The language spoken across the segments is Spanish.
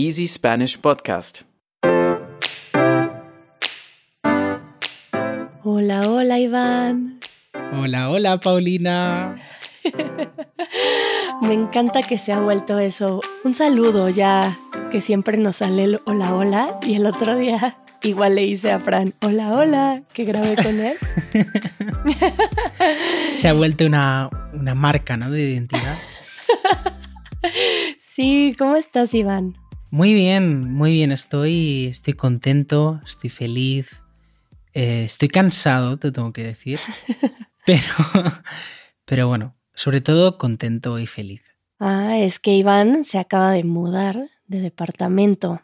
Easy Spanish Podcast. Hola, hola Iván. Hola, hola Paulina. Me encanta que se ha vuelto eso. Un saludo ya que siempre nos sale el hola, hola. Y el otro día igual le hice a Fran, hola, hola, que grabé con él. se ha vuelto una, una marca, ¿no? De identidad. sí, ¿cómo estás, Iván? Muy bien, muy bien. Estoy, estoy contento, estoy feliz. Eh, estoy cansado, te tengo que decir. Pero, pero bueno, sobre todo contento y feliz. Ah, es que Iván se acaba de mudar de departamento.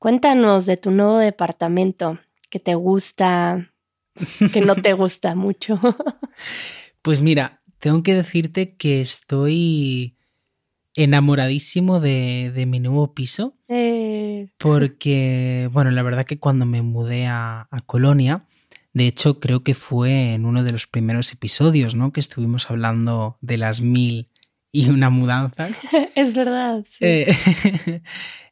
Cuéntanos de tu nuevo departamento, que te gusta, que no te gusta mucho. Pues mira, tengo que decirte que estoy enamoradísimo de, mi nuevo piso. Eh. Porque, bueno, la verdad que cuando me mudé a, Colonia, de hecho creo que fue en uno de los primeros episodios, ¿no? Que estuvimos hablando de las mil y una mudanzas. es verdad. Eh,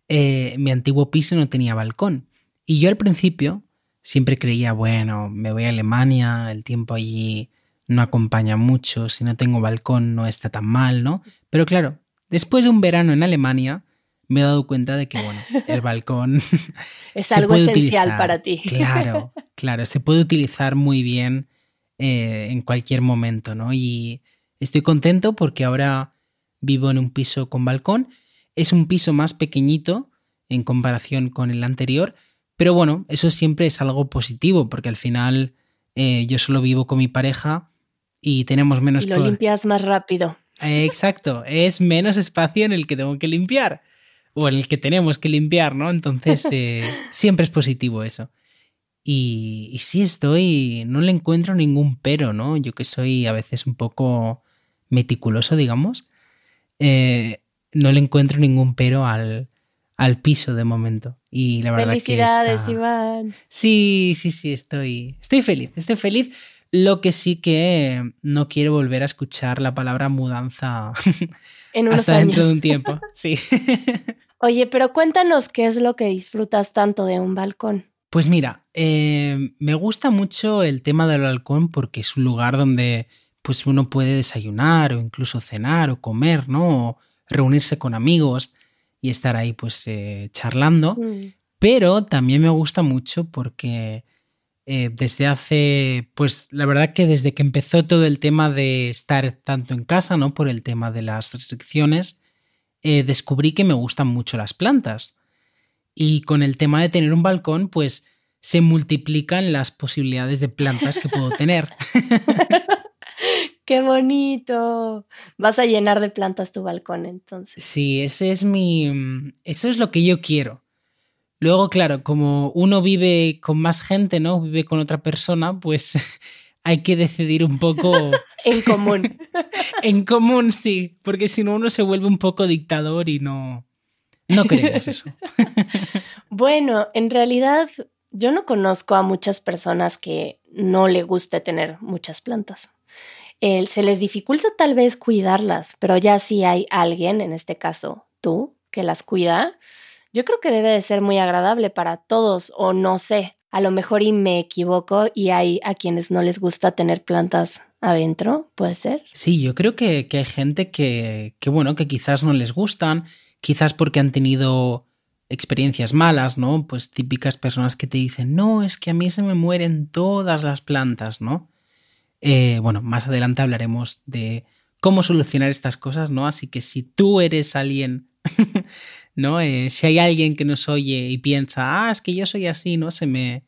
eh, mi antiguo piso no tenía balcón. Y yo al principio siempre creía, bueno, me voy a Alemania, el tiempo allí no acompaña mucho, si no tengo balcón no está tan mal, ¿no? Pero claro, Después de un verano en Alemania, me he dado cuenta de que, bueno, el balcón es algo esencial para ti. Claro, claro, se puede utilizar muy bien eh, en cualquier momento, ¿no? Y estoy contento porque ahora vivo en un piso con balcón. Es un piso más pequeñito en comparación con el anterior, pero bueno, eso siempre es algo positivo porque al final eh, yo solo vivo con mi pareja y tenemos menos... Y lo limpias más rápido. Exacto, es menos espacio en el que tengo que limpiar o en el que tenemos que limpiar, ¿no? Entonces, eh, siempre es positivo eso. Y, sí estoy, no le encuentro ningún pero, ¿no? Yo que soy a veces un poco meticuloso, digamos, eh, no le encuentro ningún pero al, al piso de momento. Y la verdad Felicidades, Iván. Sí, sí, sí, estoy, estoy feliz, estoy feliz. Lo que sí que no quiero volver a escuchar la palabra mudanza hasta dentro de un tiempo. Sí. Oye, pero cuéntanos qué es lo que disfrutas tanto de un balcón. Pues mira, eh, me gusta mucho el tema del balcón porque es un lugar donde pues uno puede desayunar o incluso cenar o comer, ¿no? O reunirse con amigos y estar ahí pues eh, charlando. Mm. Pero también me gusta mucho porque eh, desde hace, pues la verdad que desde que empezó todo el tema de estar tanto en casa, ¿no? Por el tema de las restricciones, eh, descubrí que me gustan mucho las plantas. Y con el tema de tener un balcón, pues se multiplican las posibilidades de plantas que puedo tener. ¡Qué bonito! Vas a llenar de plantas tu balcón entonces. Sí, ese es mi. Eso es lo que yo quiero. Luego, claro, como uno vive con más gente, ¿no? Vive con otra persona, pues hay que decidir un poco... en común. en común, sí, porque si no uno se vuelve un poco dictador y no... No queremos eso. bueno, en realidad yo no conozco a muchas personas que no le guste tener muchas plantas. se les dificulta tal vez cuidarlas, pero ya si hay alguien, en este caso tú, que las cuida, yo creo que debe de ser muy agradable para todos o no sé, a lo mejor y me equivoco y hay a quienes no les gusta tener plantas adentro, ¿puede ser? Sí, yo creo que, hay gente que, que, bueno, que quizás no les gustan, quizás porque han tenido experiencias malas, ¿no? Pues típicas personas que te dicen, no, es que a mí se me mueren todas las plantas, ¿no? Eh, bueno, más adelante hablaremos de cómo solucionar estas cosas, ¿no? Así que si tú eres alguien ¿no? Eh, si hay alguien que nos oye y piensa, ah, es que yo soy así, ¿no? Se me,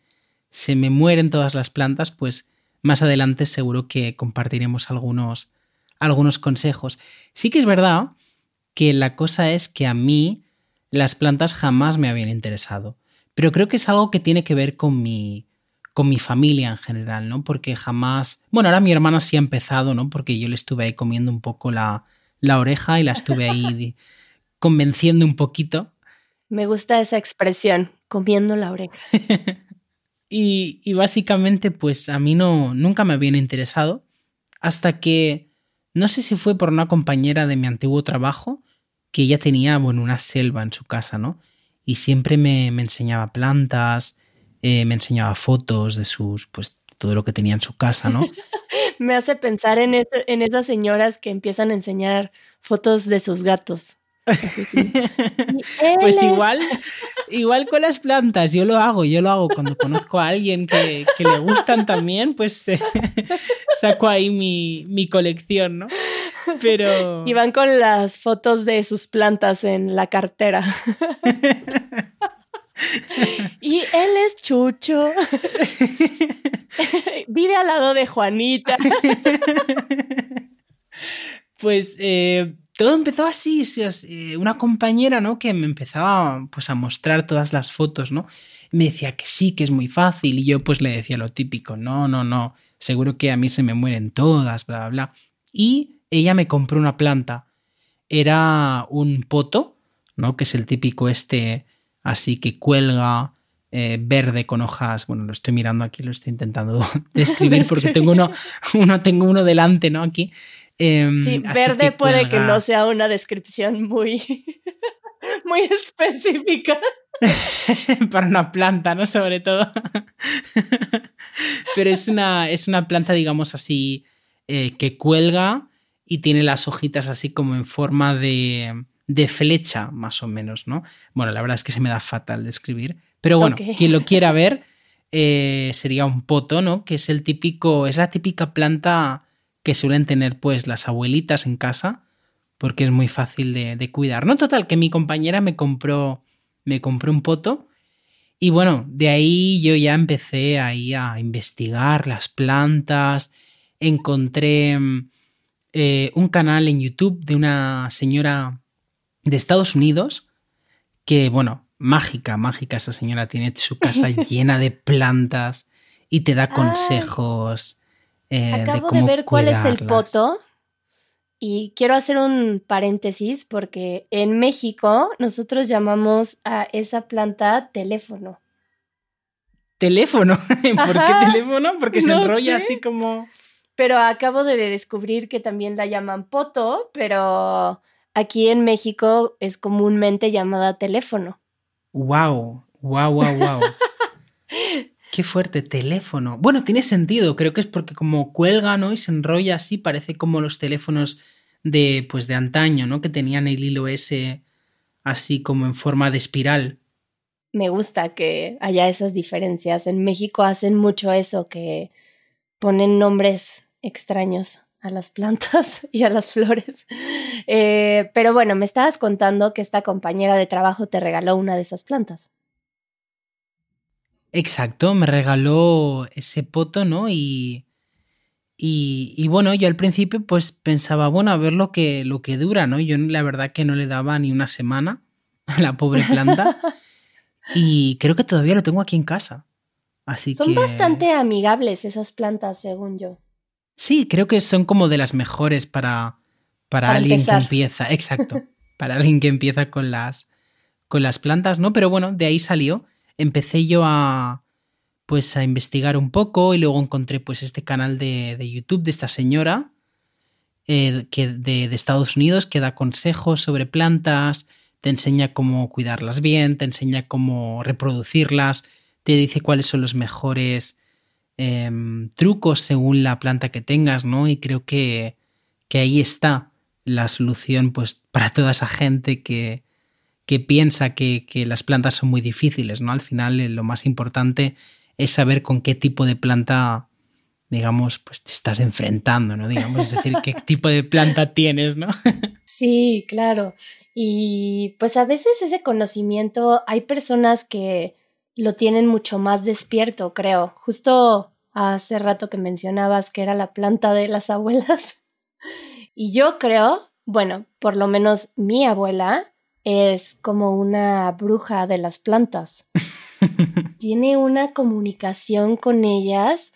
se me mueren todas las plantas, pues más adelante seguro que compartiremos algunos, algunos consejos. Sí que es verdad que la cosa es que a mí las plantas jamás me habían interesado, pero creo que es algo que tiene que ver con mi, con mi familia en general, ¿no? Porque jamás, bueno, ahora mi hermana sí ha empezado, ¿no? Porque yo le estuve ahí comiendo un poco la, la oreja y la estuve ahí convenciendo un poquito. Me gusta esa expresión, comiendo la oreja. y, básicamente, pues a mí no, nunca me habían interesado hasta que, no sé si fue por una compañera de mi antiguo trabajo, que ella tenía, bueno, una selva en su casa, ¿no? Y siempre me, me enseñaba plantas, eh, me enseñaba fotos de sus, pues, todo lo que tenía en su casa, ¿no? me hace pensar en, en esas señoras que empiezan a enseñar fotos de sus gatos. pues igual, igual con las plantas, yo lo hago, yo lo hago cuando conozco a alguien que, le gustan también, pues saco ahí mi, mi, colección, ¿no? Pero... Y van con las fotos de sus plantas en la cartera. y él es Chucho. Vive al lado de Juanita. pues eh, todo empezó así, una compañera, ¿no? Que me empezaba pues a mostrar todas las fotos, ¿no? Me decía que sí, que es muy fácil y yo pues le decía lo típico, no, no, no, seguro que a mí se me mueren todas, bla, bla, bla. Y ella me compró una planta, era un poto, ¿no? Que es el típico este así que cuelga, eh, verde con hojas. Bueno, lo estoy mirando aquí, lo estoy intentando describir porque tengo uno, uno, tengo uno delante, ¿no? Aquí. Em, sí, verde puede que no sea una descripción muy, muy específica. Para una planta, ¿no? Sobre todo. Pero es una, es una planta, digamos así, eh, que cuelga y tiene las hojitas así como en forma de, de flecha, más o menos, ¿no? Bueno, la verdad es que se me da fatal de escribir. Pero bueno, quien lo quiera ver, eh, sería un poto, ¿no? Que es el típico, es la típica planta que suelen tener pues las abuelitas en casa, porque es muy fácil de, cuidar. No, total, que mi compañera me compró, me compró un poto. Y bueno, de ahí yo ya empecé ahí a investigar las plantas. Encontré eh, un canal en YouTube de una señora de Estados Unidos que, bueno, mágica, mágica esa señora tiene su casa llena de plantas y te da consejos. Eh, Acabo de, ver cuál es el poto. Y quiero hacer un paréntesis porque en México nosotros llamamos a esa planta teléfono. ¿Teléfono? ¿Por qué teléfono? Porque se enrolla así como... Pero acabo de descubrir que también la llaman poto, pero aquí en México es comúnmente llamada teléfono. Wow, wow, wow, wow. Qué fuerte, teléfono. Bueno, tiene sentido, creo que es porque como cuelga, ¿no? Y se enrolla así, parece como los teléfonos de, pues de antaño, ¿no? Que tenían el hilo ese así como en forma de espiral. Me gusta que haya esas diferencias. En México hacen mucho eso, que ponen nombres extraños a las plantas y a las flores. Eh, pero bueno, me estabas contando que esta compañera de trabajo te regaló una de esas plantas. Exacto, me regaló ese poto, ¿no? Y, y, bueno, yo al principio pues pensaba, bueno, a ver lo que, lo que dura, ¿no? Yo la verdad que no le daba ni una semana a la pobre planta. y creo que todavía lo tengo aquí en casa. Así Son bastante amigables esas plantas, según yo. Sí, creo que son como de las mejores para, para, alguien que empieza. Exacto. para alguien que empieza con las, con las plantas, ¿no? Pero bueno, de ahí salió empecé yo a pues a investigar un poco y luego encontré pues este canal de, YouTube de esta señora que de, de, Estados Unidos que da consejos sobre plantas, te enseña cómo cuidarlas bien, te enseña cómo reproducirlas, te dice cuáles son los mejores em, trucos según la planta que tengas, ¿no? Y creo que, que ahí está la solución pues para toda esa gente que, que piensa que, las plantas son muy difíciles, ¿no? Al final eh, lo más importante es saber con qué tipo de planta, digamos, pues te estás enfrentando, ¿no? Digamos, es decir, qué tipo de planta tienes, ¿no? Sí, claro. Y pues a veces ese conocimiento, hay personas que lo tienen mucho más despierto, creo. Justo hace rato que mencionabas que era la planta de las abuelas. Y yo creo, bueno, por lo menos mi abuela es como una bruja de las plantas. Tiene una comunicación con ellas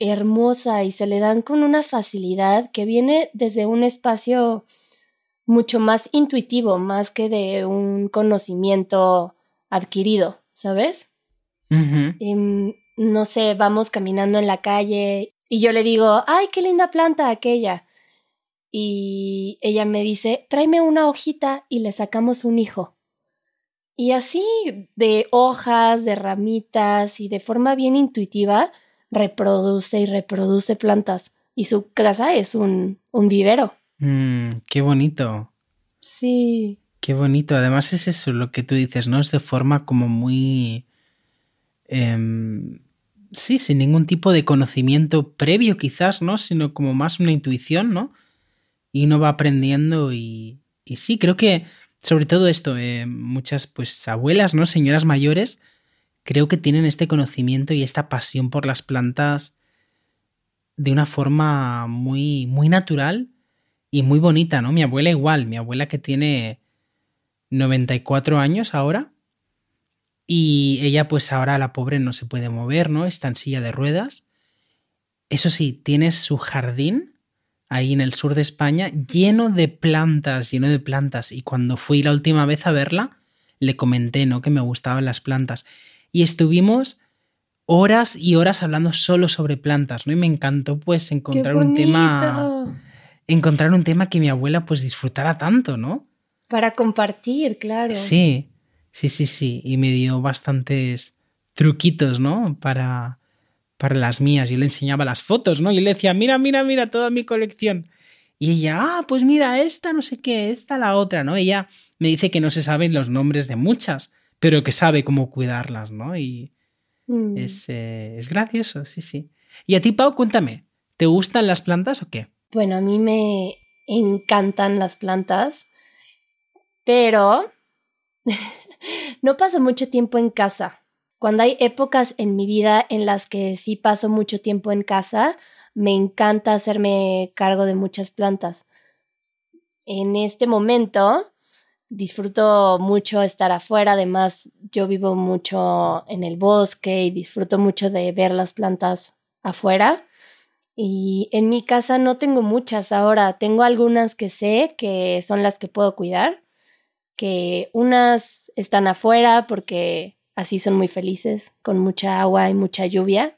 hermosa y se le dan con una facilidad que viene desde un espacio mucho más intuitivo, más que de un conocimiento adquirido, ¿sabes? Em, no sé, vamos caminando en la calle y yo le digo, ay, qué linda planta aquella. Y ella me dice, tráeme una hojita y le sacamos un hijo. Y así de hojas, de ramitas y de forma bien intuitiva, reproduce y reproduce plantas. Y su casa es un, un vivero. Mm, qué bonito. Sí. Qué bonito. Además es eso lo que tú dices, ¿no? Es de forma como muy... Em, sí, sin ningún tipo de conocimiento previo quizás, ¿no? Sino como más una intuición, ¿no? Y uno va aprendiendo y, y sí, creo que sobre todo esto, eh, muchas pues abuelas, ¿no? Señoras mayores, creo que tienen este conocimiento y esta pasión por las plantas de una forma muy, muy natural y muy bonita, ¿no? Mi abuela igual, mi abuela que tiene 94 años ahora y ella pues ahora la pobre no se puede mover, ¿no? Está en silla de ruedas. Eso sí, tiene su jardín ahí en el sur de España, lleno de plantas, lleno de plantas. Y cuando fui la última vez a verla, le comenté, ¿no? Que me gustaban las plantas. Y estuvimos horas y horas hablando solo sobre plantas, ¿no? Y me encantó, pues, encontrar un tema. Encontrar un tema que mi abuela, pues, disfrutara tanto, ¿no? Para compartir, claro. Sí, sí, sí, sí. Y me dio bastantes truquitos, ¿no? Para, para las mías. Yo le enseñaba las fotos, ¿no? Y le decía, mira, mira, mira toda mi colección. Y ella, ah, pues mira, esta, no sé qué, esta, la otra, ¿no? Ella me dice que no se saben los nombres de muchas, pero que sabe cómo cuidarlas, ¿no? Y mm. es, eh, es gracioso, sí, sí. Y a ti, Pau, cuéntame, ¿te gustan las plantas o qué? Bueno, a mí me encantan las plantas, pero no paso mucho tiempo en casa. Cuando hay épocas en mi vida en las que sí paso mucho tiempo en casa, me encanta hacerme cargo de muchas plantas. En este momento disfruto mucho estar afuera, además yo vivo mucho en el bosque y disfruto mucho de ver las plantas afuera. Y en mi casa no tengo muchas ahora, tengo algunas que sé que son las que puedo cuidar, que unas están afuera porque así son muy felices, con mucha agua y mucha lluvia.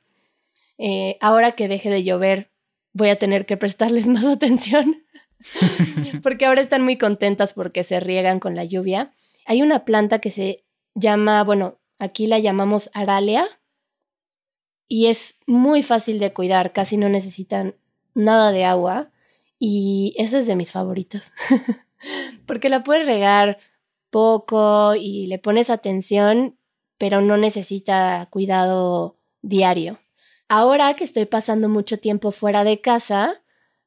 Eh, ahora que deje de llover, voy a tener que prestarles más atención, porque ahora están muy contentas porque se riegan con la lluvia. Hay una planta que se llama, bueno, aquí la llamamos aralia, y es muy fácil de cuidar, casi no necesitan nada de agua, y esa es de mis favoritas, porque la puedes regar poco y le pones atención pero no necesita cuidado diario. Ahora que estoy pasando mucho tiempo fuera de casa,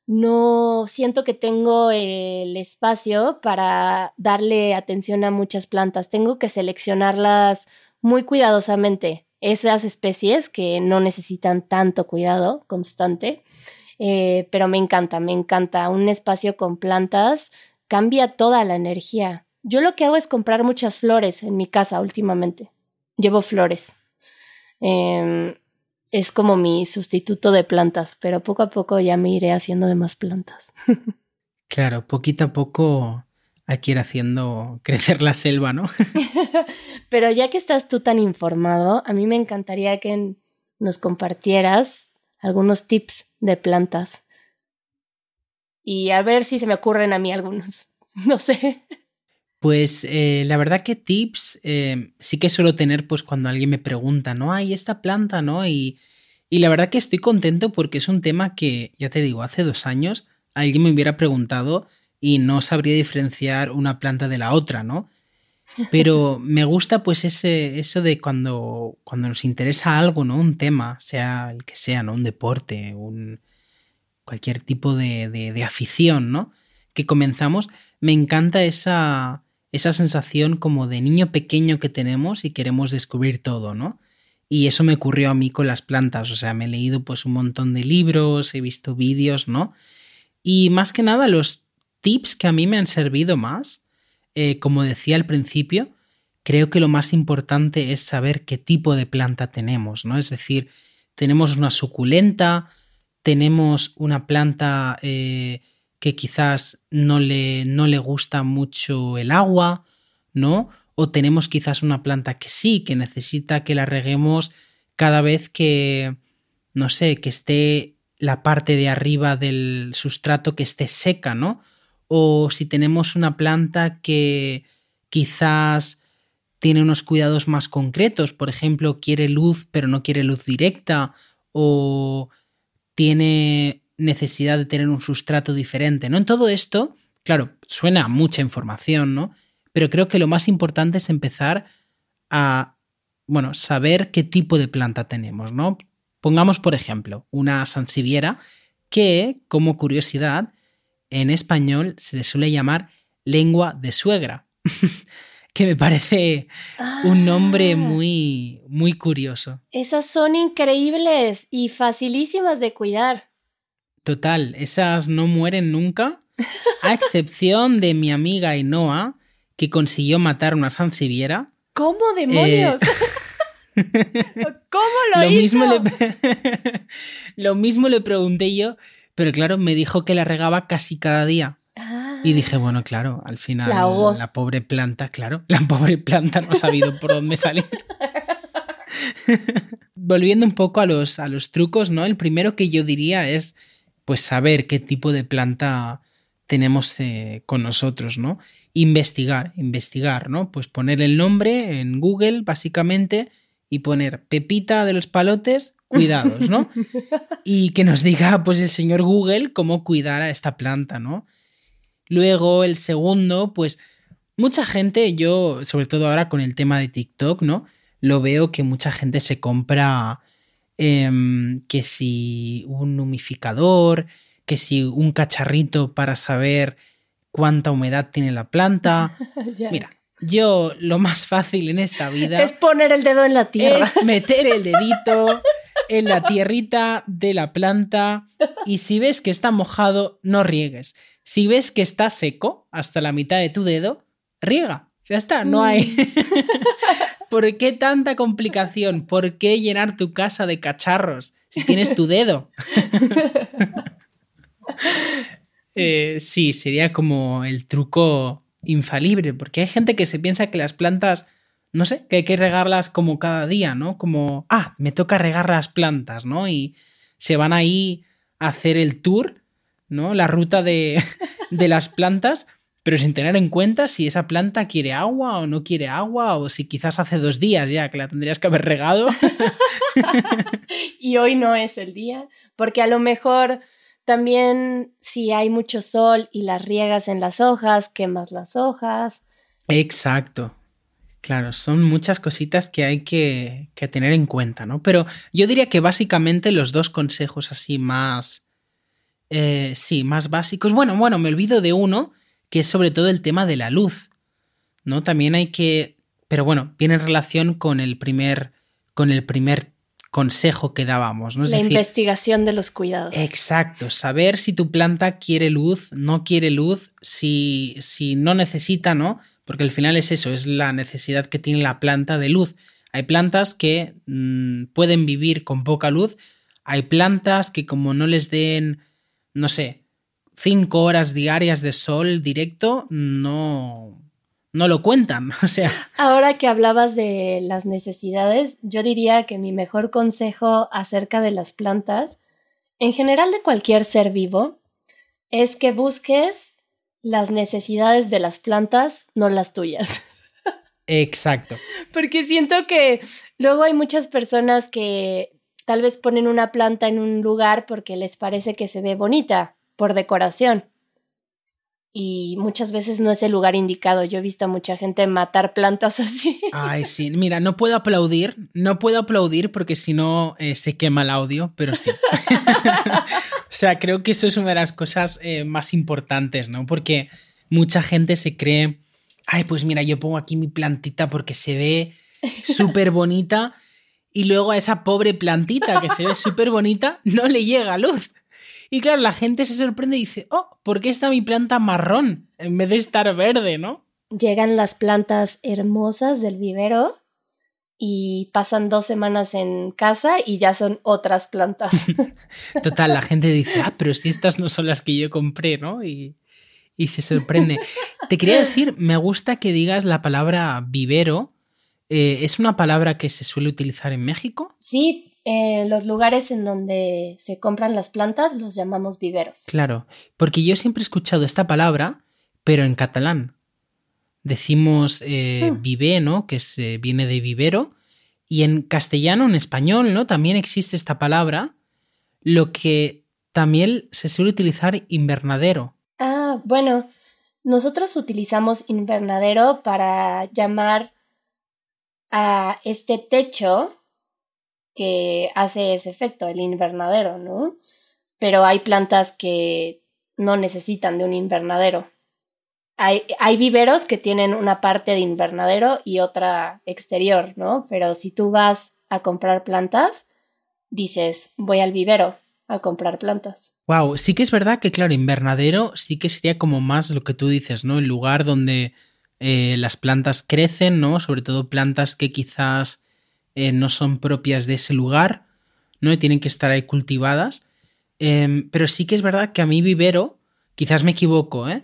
no siento que tengo el espacio para darle atención a muchas plantas. Tengo que seleccionarlas muy cuidadosamente. Esas especies que no necesitan tanto cuidado constante. Eh, pero me encanta, me encanta. Un espacio con plantas cambia toda la energía. Yo lo que hago es comprar muchas flores en mi casa últimamente llevo flores. Em, es como mi sustituto de plantas, pero poco a poco ya me iré haciendo de más plantas. claro, poquito a poco hay que ir haciendo crecer la selva, ¿no? pero ya que estás tú tan informado, a mí me encantaría que nos compartieras algunos tips de plantas. Y a ver si se me ocurren a mí algunos. No sé. Pues eh, la verdad que tips eh, sí que suelo tener pues cuando alguien me pregunta, ¿no? Hay esta planta, ¿no? Y, y la verdad que estoy contento porque es un tema que, ya te digo, hace dos años alguien me hubiera preguntado y no sabría diferenciar una planta de la otra, ¿no? Pero me gusta pues ese, eso de cuando, cuando nos interesa algo, ¿no? Un tema, sea el que sea, ¿no? Un deporte, un, cualquier tipo de, de, de afición, ¿no? Que comenzamos, me encanta esa, esa sensación como de niño pequeño que tenemos y queremos descubrir todo, ¿no? Y eso me ocurrió a mí con las plantas, o sea, me he leído pues un montón de libros, he visto vídeos, ¿no? Y más que nada los tips que a mí me han servido más, eh, como decía al principio, creo que lo más importante es saber qué tipo de planta tenemos, ¿no? Es decir, tenemos una suculenta, tenemos una planta eh, que quizás no le, no le gusta mucho el agua, ¿no? O tenemos quizás una planta que sí, que necesita que la reguemos cada vez que, no sé, que esté la parte de arriba del sustrato que esté seca, ¿no? O si tenemos una planta que quizás tiene unos cuidados más concretos, por ejemplo, quiere luz pero no quiere luz directa, o tiene necesidad de tener un sustrato diferente, ¿no? En todo esto, claro, suena mucha información, ¿no? Pero creo que lo más importante es empezar a, bueno, saber qué tipo de planta tenemos, ¿no? Pongamos, por ejemplo, una sansiviera que, como curiosidad, en español se le suele llamar lengua de suegra, que me parece un nombre Ah. muy, muy curioso. Esas son increíbles y facilísimas de cuidar. Total, esas no mueren nunca, a excepción de mi amiga Ainhoa, que consiguió matar una sansiviera. ¿Cómo demonios? ¿Cómo lo, Eh, Lo hizo? mismo, le... lo mismo le pregunté yo, pero claro, me dijo que la regaba casi cada día. Ah. Y dije, bueno, claro, al final La la pobre planta, claro, la pobre planta no ha sabido por dónde salir. Volviendo un poco a los, a los trucos, ¿no? El primero que yo diría es, pues, saber qué tipo de planta tenemos eh, con nosotros, ¿no? Investigar, investigar, ¿no? Pues poner el nombre en Google, básicamente, y poner Pepita de los palotes, cuidados, ¿no? y que nos diga, pues, el señor Google cómo cuidar a esta planta, ¿no? Luego, el segundo, pues mucha gente, yo, sobre todo ahora con el tema de TikTok, ¿no? Lo veo que mucha gente se compra em, que si un humificador, que si un cacharrito para saber cuánta humedad tiene la planta. Mira, yo lo más fácil en esta vida Es poner el dedo en la tierra. es meter el dedito en la tierrita de la planta y si ves que está mojado, no riegues. Si ves que está seco hasta la mitad de tu dedo, riega. Ya está, no hay. ¿Por qué tanta complicación? ¿Por qué llenar tu casa de cacharros si tienes tu dedo? Eh, sí, sería como el truco infalible, porque hay gente que se piensa que las plantas, no sé, que hay que regarlas como cada día, ¿no? Como, ah, me toca regar las plantas, ¿no? Y se van ahí a hacer el tour, ¿no? La ruta de, de las plantas, pero sin tener en cuenta si esa planta quiere agua o no quiere agua, o si quizás hace dos días ya que la tendrías que haber regado. y hoy no es el día, porque a lo mejor también si hay mucho sol y las riegas en las hojas, quemas las hojas. Exacto. Claro, son muchas cositas que hay que, que, tener en cuenta, ¿no? Pero yo diría que básicamente los dos consejos así más... Eh, sí, más básicos. Bueno, bueno, me olvido de uno, que es sobre todo el tema de la luz, ¿no? También hay que... Pero bueno, viene en relación con el primer, con el primer consejo que dábamos, ¿no? Es la decir, investigación de los cuidados. Exacto, saber si tu planta quiere luz, no quiere luz, si, si no necesita, ¿no? Porque al final es eso, es la necesidad que tiene la planta de luz. Hay plantas que mmm, pueden vivir con poca luz, hay plantas que como no les den, no sé, cinco horas diarias de sol directo, no, no lo cuentan. O sea. Ahora que hablabas de las necesidades, yo diría que mi mejor consejo acerca de las plantas, en general de cualquier ser vivo, es que busques las necesidades de las plantas, no las tuyas. Exacto. Porque siento que luego hay muchas personas que tal vez ponen una planta en un lugar porque les parece que se ve bonita por decoración y muchas veces no es el lugar indicado. Yo he visto a mucha gente matar plantas así. Ay, sí. Mira, no puedo aplaudir, no puedo aplaudir porque si no eh, se quema el audio, pero sí. o sea, creo que eso es una de las cosas eh, más importantes, ¿no? Porque mucha gente se cree, ay, pues mira, yo pongo aquí mi plantita porque se ve súper bonita y luego a esa pobre plantita que se ve súper bonita no le llega luz. Y claro, la gente se sorprende y dice, oh, ¿por qué está mi planta marrón en vez de estar verde, no? Llegan las plantas hermosas del vivero y pasan dos semanas en casa y ya son otras plantas. Total, la gente dice, ah, pero si estas no son las que yo compré, ¿no? Y, y se sorprende. Te quería decir, me gusta que digas la palabra vivero. Eh, ¿Es una palabra que se suele utilizar en México? Sí, eh, los lugares en donde se compran las plantas los llamamos viveros. Claro, porque yo siempre he escuchado esta palabra, pero en catalán. Decimos eh, Hmm. vivé, ¿no? Que se viene de vivero. Y en castellano, en español, ¿no? También existe esta palabra, lo que también se suele utilizar invernadero. Ah, bueno, nosotros utilizamos invernadero para llamar a este techo que hace ese efecto, el invernadero, ¿no? Pero hay plantas que no necesitan de un invernadero. Hay, hay viveros que tienen una parte de invernadero y otra exterior, ¿no? Pero si tú vas a comprar plantas, dices, voy al vivero a comprar plantas. Wow, sí que es verdad que, claro, invernadero sí que sería como más lo que tú dices, ¿no? El lugar donde eh, las plantas crecen, ¿no? Sobre todo plantas que quizás eh, no son propias de ese lugar, ¿no? Y tienen que estar ahí cultivadas. Em, pero sí que es verdad que a mí vivero, quizás me equivoco, ¿eh?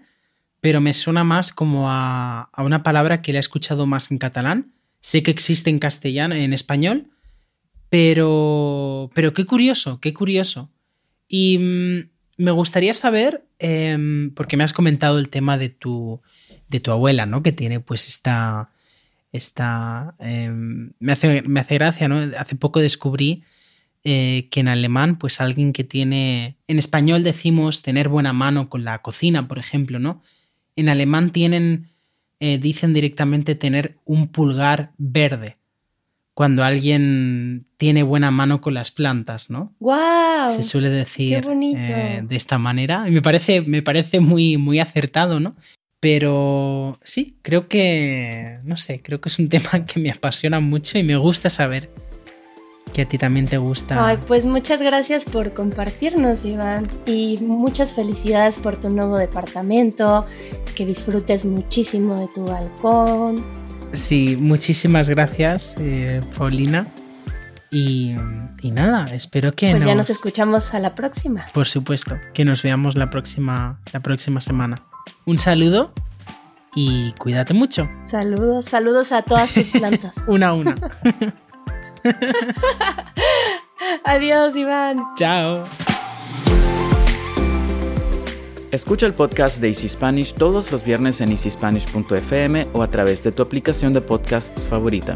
Pero me suena más como a, a una palabra que la he escuchado más en catalán. Sé que existe en castellano, en español, pero, pero qué curioso, qué curioso. Y mm, me gustaría saber, em, porque me has comentado el tema de tu, de tu abuela, ¿no? Que tiene pues esta... esta em, me, hace, me hace gracia, ¿no? Hace poco descubrí eh, que en alemán, pues alguien que tiene... En español decimos tener buena mano con la cocina, por ejemplo, ¿no? En alemán tienen... eh, dicen directamente tener un pulgar verde. Cuando alguien tiene buena mano con las plantas, ¿no? ¡Guau! se suele decir qué bonito. eh, de esta manera. Y me parece, me parece muy, muy acertado, ¿no? Pero sí, creo que, no sé, creo que es un tema que me apasiona mucho y me gusta saber que a ti también te gusta. Ay, pues muchas gracias por compartirnos, Iván. Y muchas felicidades por tu nuevo departamento. Que disfrutes muchísimo de tu balcón. Sí, muchísimas gracias, eh, Paulina. Y, y nada, espero que Pues nos, ya nos escuchamos a la próxima. Por supuesto, que nos veamos la próxima, la próxima semana. Un saludo y cuídate mucho. Saludos, saludos a todas tus plantas. Una a una. Adiós, Iván. Chao. Escucha el podcast de Easy Spanish todos los viernes en easyspanish.fm o a través de tu aplicación de podcasts favorita.